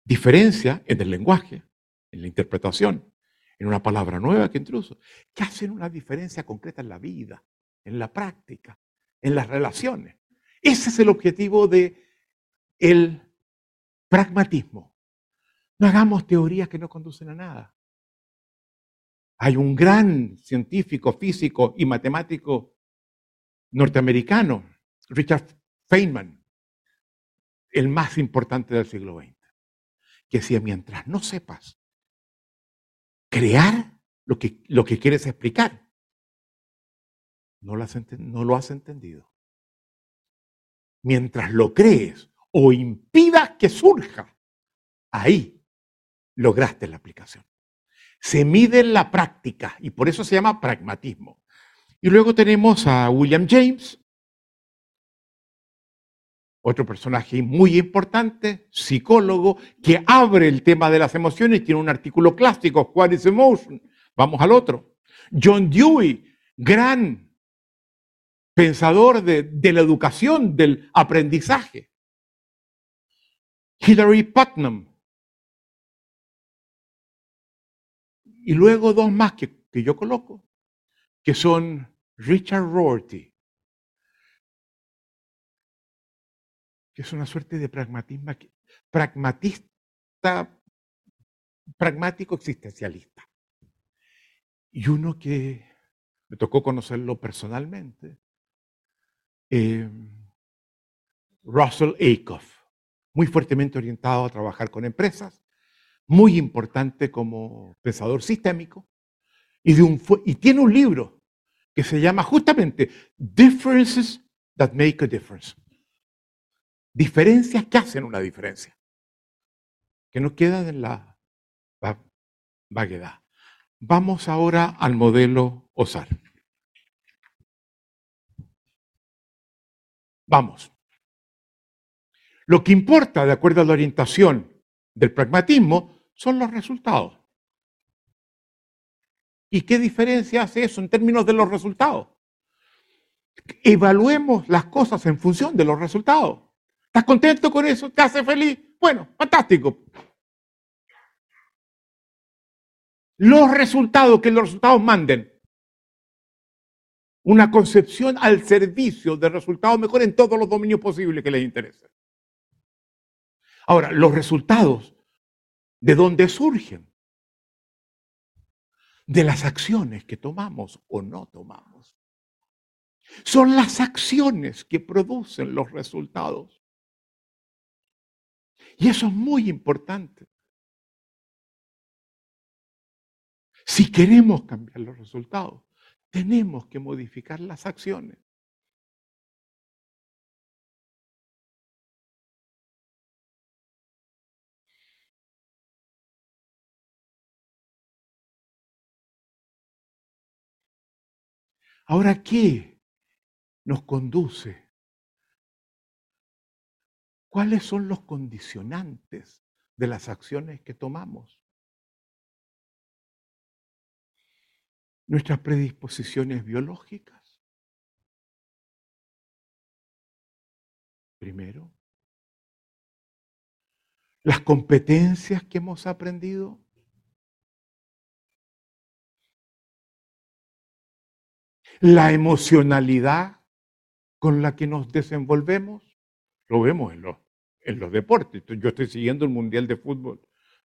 Diferencia en el lenguaje, en la interpretación, en una palabra nueva que intruso, que hacen una diferencia concreta en la vida, en la práctica, en las relaciones. Ese es el objetivo de el Pragmatismo. No hagamos teorías que no conducen a nada. Hay un gran científico, físico y matemático norteamericano, Richard Feynman, el más importante del siglo XX, que decía, mientras no sepas crear lo que, lo que quieres explicar, no lo, has, no lo has entendido. mientras lo crees o impidas que surja, ahí lograste la aplicación. Se mide en la práctica y por eso se llama pragmatismo. Y luego tenemos a William James, otro personaje muy importante, psicólogo, que abre el tema de las emociones, tiene un artículo clásico, What is Emotion? Vamos al otro. John Dewey, gran pensador de, de la educación, del aprendizaje. Hilary Putnam. Y luego dos más que, yo coloco, que son Richard Rorty, que es una suerte de pragmatismo, pragmatista, pragmático existencialista. Y uno que me tocó conocerlo personalmente, eh, Russell Acuff, muy fuertemente orientado a trabajar con empresas, muy importante como pensador sistémico, y, tiene un libro que se llama justamente Differences That Make a Difference. Diferencias que hacen una diferencia, que no quedan en la vaguedad. Vamos ahora al modelo OSAR. Vamos. Lo que importa, de acuerdo a la orientación del pragmatismo, son los resultados. ¿Y qué diferencia hace eso en términos de los resultados? Evaluemos las cosas en función de los resultados. ¿Estás contento con eso? ¿Te hace feliz? Bueno, fantástico. Los resultados, que los resultados manden. Una concepción al servicio de resultados mejor en todos los dominios posibles que les interesen. Ahora, los resultados, ¿de dónde surgen? De las acciones que tomamos o no tomamos. Son las acciones que producen los resultados. Y eso es muy importante. Si queremos cambiar los resultados, tenemos que modificar las acciones. Ahora, ¿qué nos conduce ¿Cuáles son los condicionantes de las acciones que tomamos? Nuestras predisposiciones biológicas. Primero. Las competencias que hemos aprendido. La emocionalidad con la que nos desenvolvemos. Lo vemos en los en los deportes. Yo estoy siguiendo el Mundial de Fútbol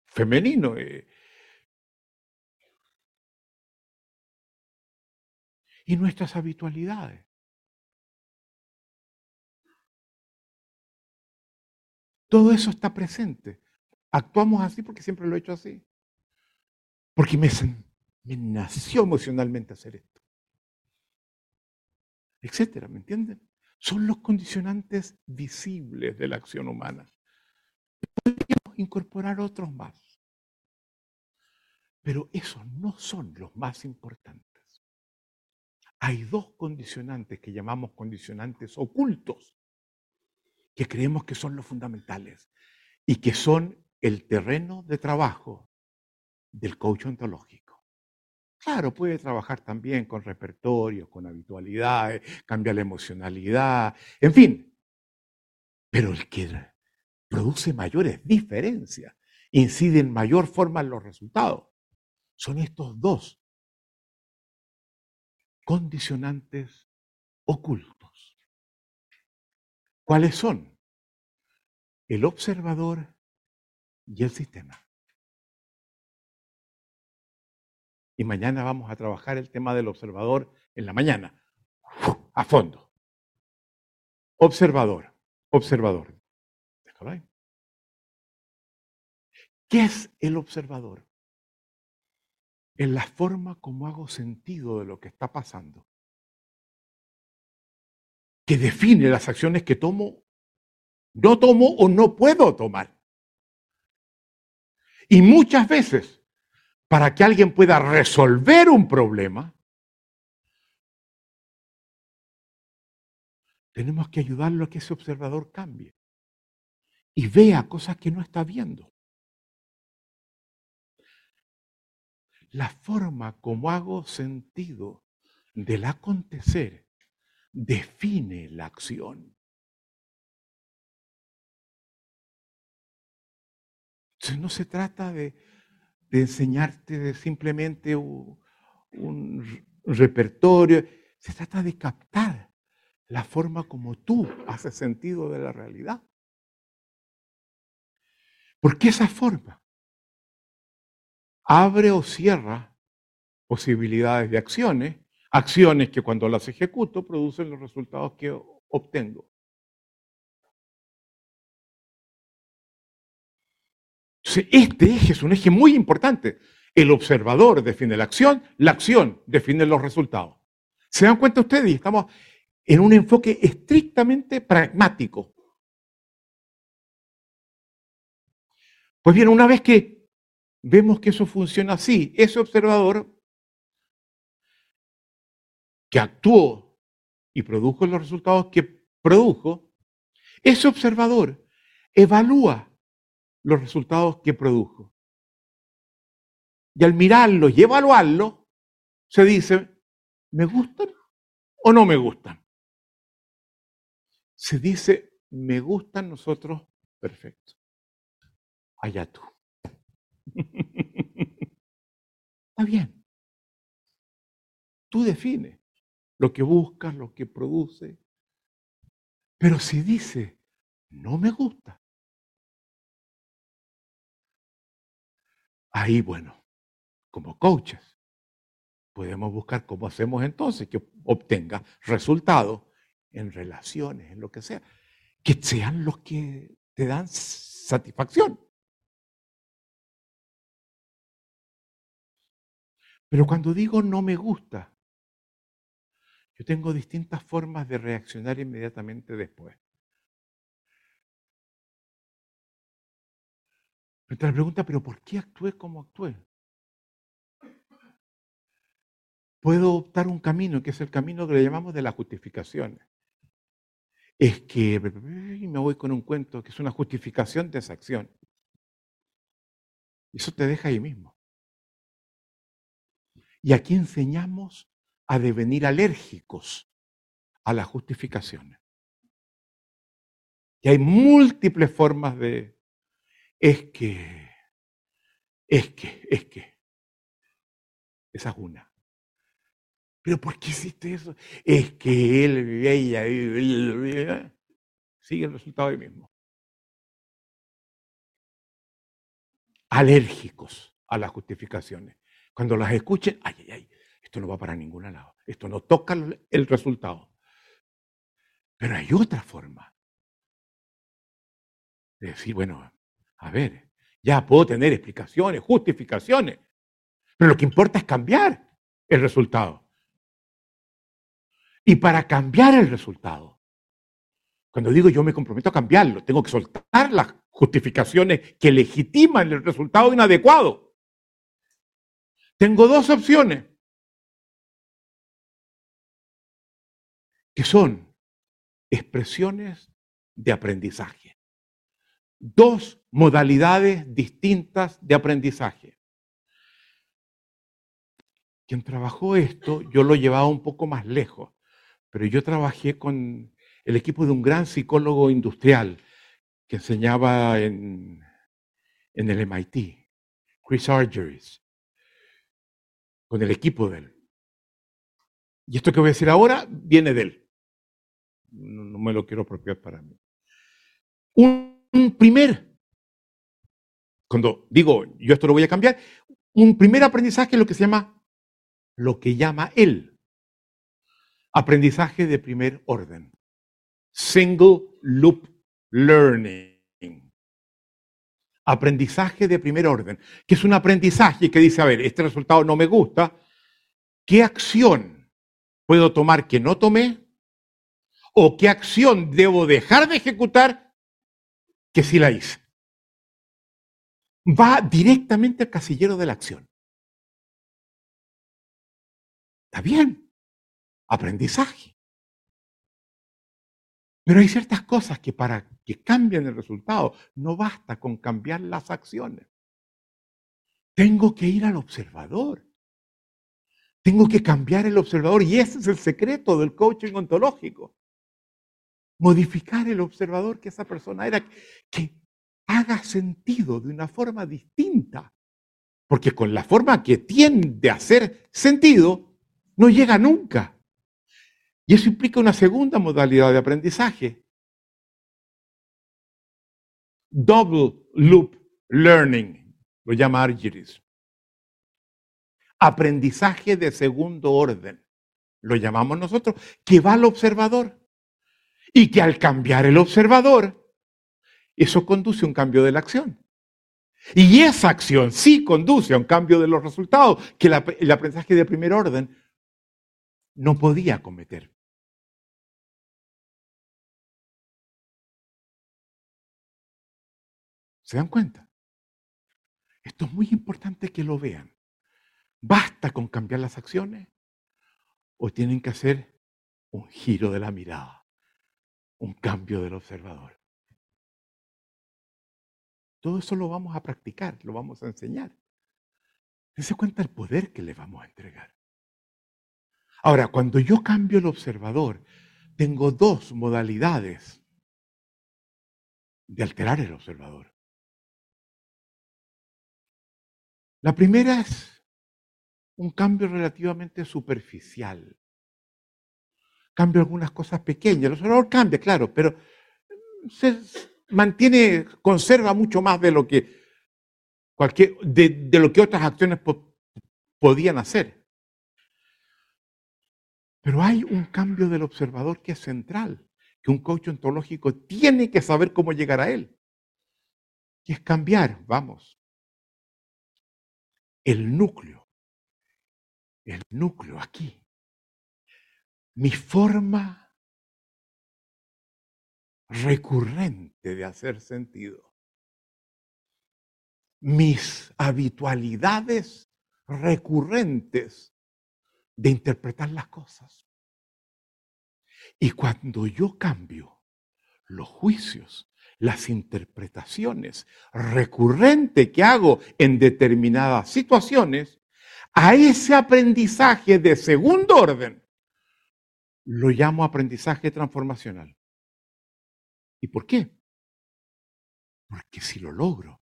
femenino. Eh. Y nuestras habitualidades. Todo eso está presente. Actuamos así porque siempre lo he hecho así. Porque me, me nació emocionalmente hacer esto. Etcétera, ¿me entienden? son los condicionantes visibles de la acción humana. Podríamos incorporar otros más. Pero esos no son los más importantes. Hay dos condicionantes que llamamos condicionantes ocultos, que creemos que son los fundamentales y que son el terreno de trabajo del coach ontológico. Claro, puede trabajar también con repertorios, con habitualidades, cambiar la emocionalidad, en fin. Pero el que produce mayores diferencias, incide en mayor forma en los resultados, son estos dos condicionantes ocultos. ¿Cuáles son? El observador y el sistema. Y mañana vamos a trabajar el tema del observador en la mañana, a fondo. Observador, observador. Déjalo ahí. ¿Qué es el observador? En la forma como hago sentido de lo que está pasando, que define las acciones que tomo no tomo o no puedo tomar. Y muchas veces, para que alguien pueda resolver un problema, tenemos que ayudarlo a que ese observador cambie y vea cosas que no está viendo. La forma como hago sentido del acontecer define la acción. No se trata de, enseñarte simplemente un, un repertorio, se trata de captar la forma como tú haces sentido de la realidad. Porque esa forma abre o cierra posibilidades de acciones, acciones que cuando las ejecuto producen los resultados que obtengo. Este eje es un eje muy importante. El observador define la acción, la acción define los resultados. ¿Se dan cuenta ustedes? Estamos en un enfoque estrictamente pragmático. Pues bien, una vez que vemos que eso funciona así, ese observador que actuó y produjo los resultados que produjo, ese observador evalúa los resultados que produjo. Y al mirarlo y evaluarlo, se dice, ¿me gustan o no me gustan? Se dice, me gustan nosotros, perfecto. Allá tú. Está bien. Tú defines lo que buscas, lo que produce. Pero si dice, no me gusta, ahí, bueno, como coaches, podemos buscar cómo hacemos entonces que obtenga resultados en relaciones, en lo que sea, que sean los que te dan satisfacción. Pero cuando digo no me gusta, yo tengo distintas formas de reaccionar inmediatamente después. Te la pregunta, ¿pero por qué actué como actué? Puedo optar un camino, que es el camino que le llamamos de la justificación es que me voy con un cuento que es una justificación de esa acción. Eso te deja ahí mismo. Y aquí enseñamos a devenir alérgicos a las justificaciones. Y hay múltiples formas de, es que, es que, es que. Esa es una. ¿Pero por qué hiciste eso? Es que él, ella, sigue el resultado ahí mismo. Alérgicos a las justificaciones. Cuando las escuchen, ay, ay, ay, esto no va para ningún lado. Esto no toca el resultado. Pero hay otra forma de decir, bueno, a ver, ya puedo tener explicaciones, justificaciones, pero lo que importa es cambiar el resultado. Y para cambiar el resultado, cuando digo yo me comprometo a cambiarlo, tengo que soltar las justificaciones que legitiman el resultado inadecuado. Tengo dos opciones, que son expresiones de aprendizaje. Dos modalidades distintas de aprendizaje. Quien trabajó esto, yo lo llevaba un poco más lejos pero yo trabajé con el equipo de un gran psicólogo industrial que enseñaba en, el MIT, Chris Argeris, con el equipo de él. Y esto que voy a decir ahora viene de él. No, me lo quiero apropiar para mí. Un, un primer, cuando digo yo esto lo voy a cambiar, un primer aprendizaje es lo que se llama, lo que llama él, Aprendizaje de primer orden. Single loop learning. Aprendizaje de primer orden, que es un aprendizaje que dice, a ver, este resultado no me gusta, ¿qué acción puedo tomar que no tomé? ¿O qué acción debo dejar de ejecutar que sí la hice. Va directamente al casillero de la acción. Está bien, aprendizaje. Pero hay ciertas cosas que para que cambien el resultado no basta con cambiar las acciones. Tengo que ir al observador. Tengo que cambiar el observador y ese es el secreto del coaching ontológico. Modificar el observador que esa persona era, que haga sentido de una forma distinta. Porque con la forma que tiende a hacer sentido, no llega nunca. Y eso implica una segunda modalidad de aprendizaje. Double loop learning, lo llama Argyris. Aprendizaje de segundo orden, lo llamamos nosotros, que va al observador. Y que al cambiar el observador, eso conduce a un cambio de la acción. Y esa acción sí conduce a un cambio de los resultados que el aprendizaje de primer orden no podía cometer. ¿Se dan cuenta? Esto es muy importante que lo vean. ¿Basta con cambiar las acciones? ¿O tienen que hacer un giro de la mirada? Un cambio del observador. Todo eso lo vamos a practicar, lo vamos a enseñar. Dense cuenta el poder que le vamos a entregar. Ahora, cuando yo cambio el observador, tengo dos modalidades de alterar el observador. La primera es un cambio relativamente superficial. Cambio algunas cosas pequeñas. El observador cambia, claro, pero se mantiene, conserva mucho más de lo que cualquier, de, lo que otras acciones podían hacer. Pero hay un cambio del observador que es central, que un coach ontológico tiene que saber cómo llegar a él. Y es cambiar, vamos, el núcleo, el núcleo aquí, mi forma recurrente de hacer sentido, mis habitualidades recurrentes de interpretar las cosas. Y cuando yo cambio los juicios las interpretaciones recurrentes que hago en determinadas situaciones, a ese aprendizaje de segundo orden lo llamo aprendizaje transformacional. ¿Y por qué? Porque si lo logro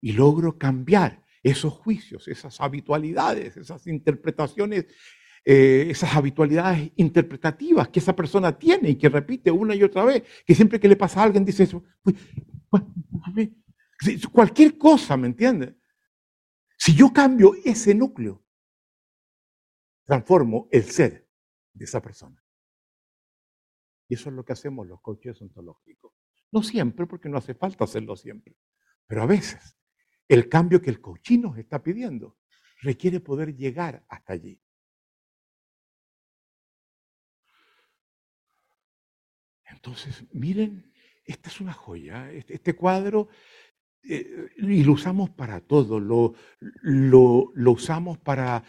y logro cambiar esos juicios, esas habitualidades, esas interpretaciones eh, esas habitualidades interpretativas que esa persona tiene y que repite una y otra vez, que siempre que le pasa a alguien dice eso, cualquier cosa, ¿me entiende? Si yo cambio ese núcleo, transformo el ser de esa persona. Y eso es lo que hacemos los coaches ontológicos. No siempre, porque no hace falta hacerlo siempre, pero a veces el cambio que el coaching nos está pidiendo requiere poder llegar hasta allí. Entonces, miren, esta es una joya. Este, este cuadro, eh, y lo usamos para todo, lo, lo, usamos para,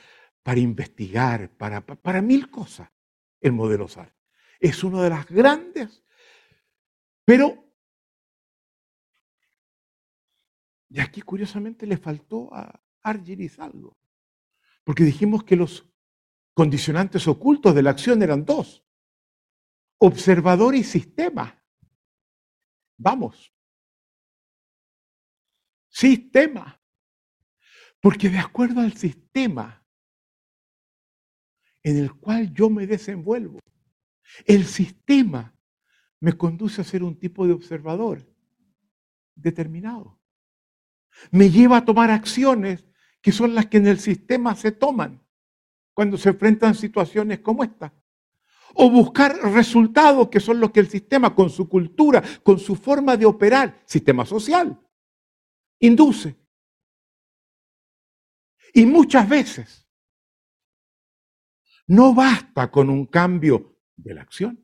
para investigar, para, para, mil cosas, el modelo SAR. Es uno de las grandes, pero, y aquí curiosamente le faltó a Argyris algo, porque dijimos que los condicionantes ocultos de la acción eran dos observador y sistema. Vamos. Sistema. Porque de acuerdo al sistema en el cual yo me desenvuelvo, el sistema me conduce a ser un tipo de observador determinado. Me lleva a tomar acciones que son las que en el sistema se toman cuando se enfrentan situaciones como esta o buscar resultados que son los que el sistema, con su cultura, con su forma de operar, sistema social, induce. Y muchas veces no basta con un cambio de la acción.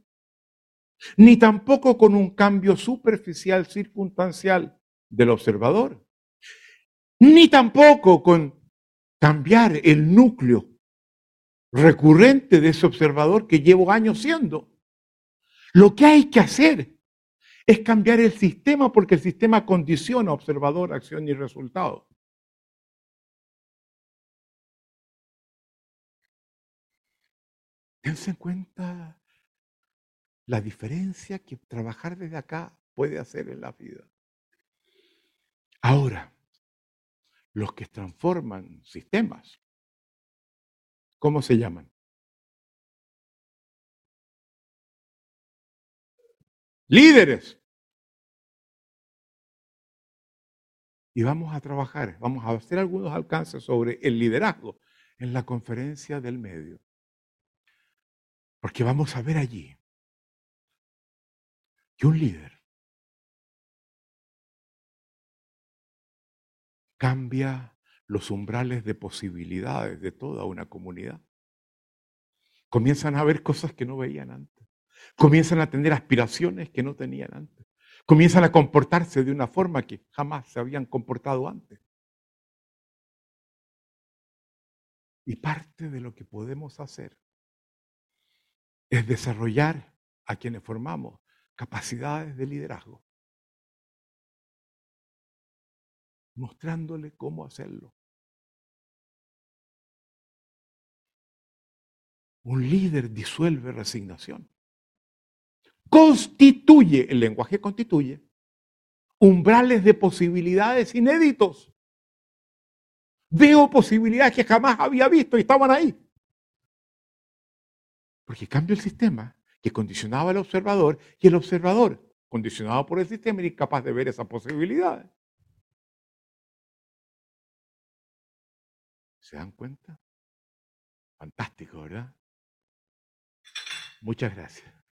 ni tampoco con un cambio superficial circunstancial del observador, ni tampoco con cambiar el núcleo recurrente de ese observador que llevo años siendo. Lo que hay que hacer es cambiar el sistema porque el sistema condiciona observador, acción y resultado. Tense en cuenta la diferencia que trabajar desde acá puede hacer en la vida. Ahora, los que transforman sistemas, ¿cómo se llaman? Líderes. Y vamos a trabajar, vamos a hacer algunos alcances sobre el liderazgo en la conferencia del medio. Porque vamos a ver allí que un líder cambia los umbrales de posibilidades de toda una comunidad. Comienzan a ver cosas que no veían antes. Comienzan a tener aspiraciones que no tenían antes. Comienzan a comportarse de una forma que jamás se habían comportado antes. Y parte de lo que podemos hacer es desarrollar a quienes formamos capacidades de liderazgo. mostrándole cómo hacerlo. Un líder disuelve resignación. Constituye, el lenguaje constituye, umbrales de posibilidades inéditos. Veo posibilidades que jamás había visto y estaban ahí. Porque cambia el sistema que condicionaba al observador y el observador, condicionado por el sistema, era incapaz de ver esas posibilidades. ¿Se dan cuenta? Fantástico, ¿verdad? Muchas gracias.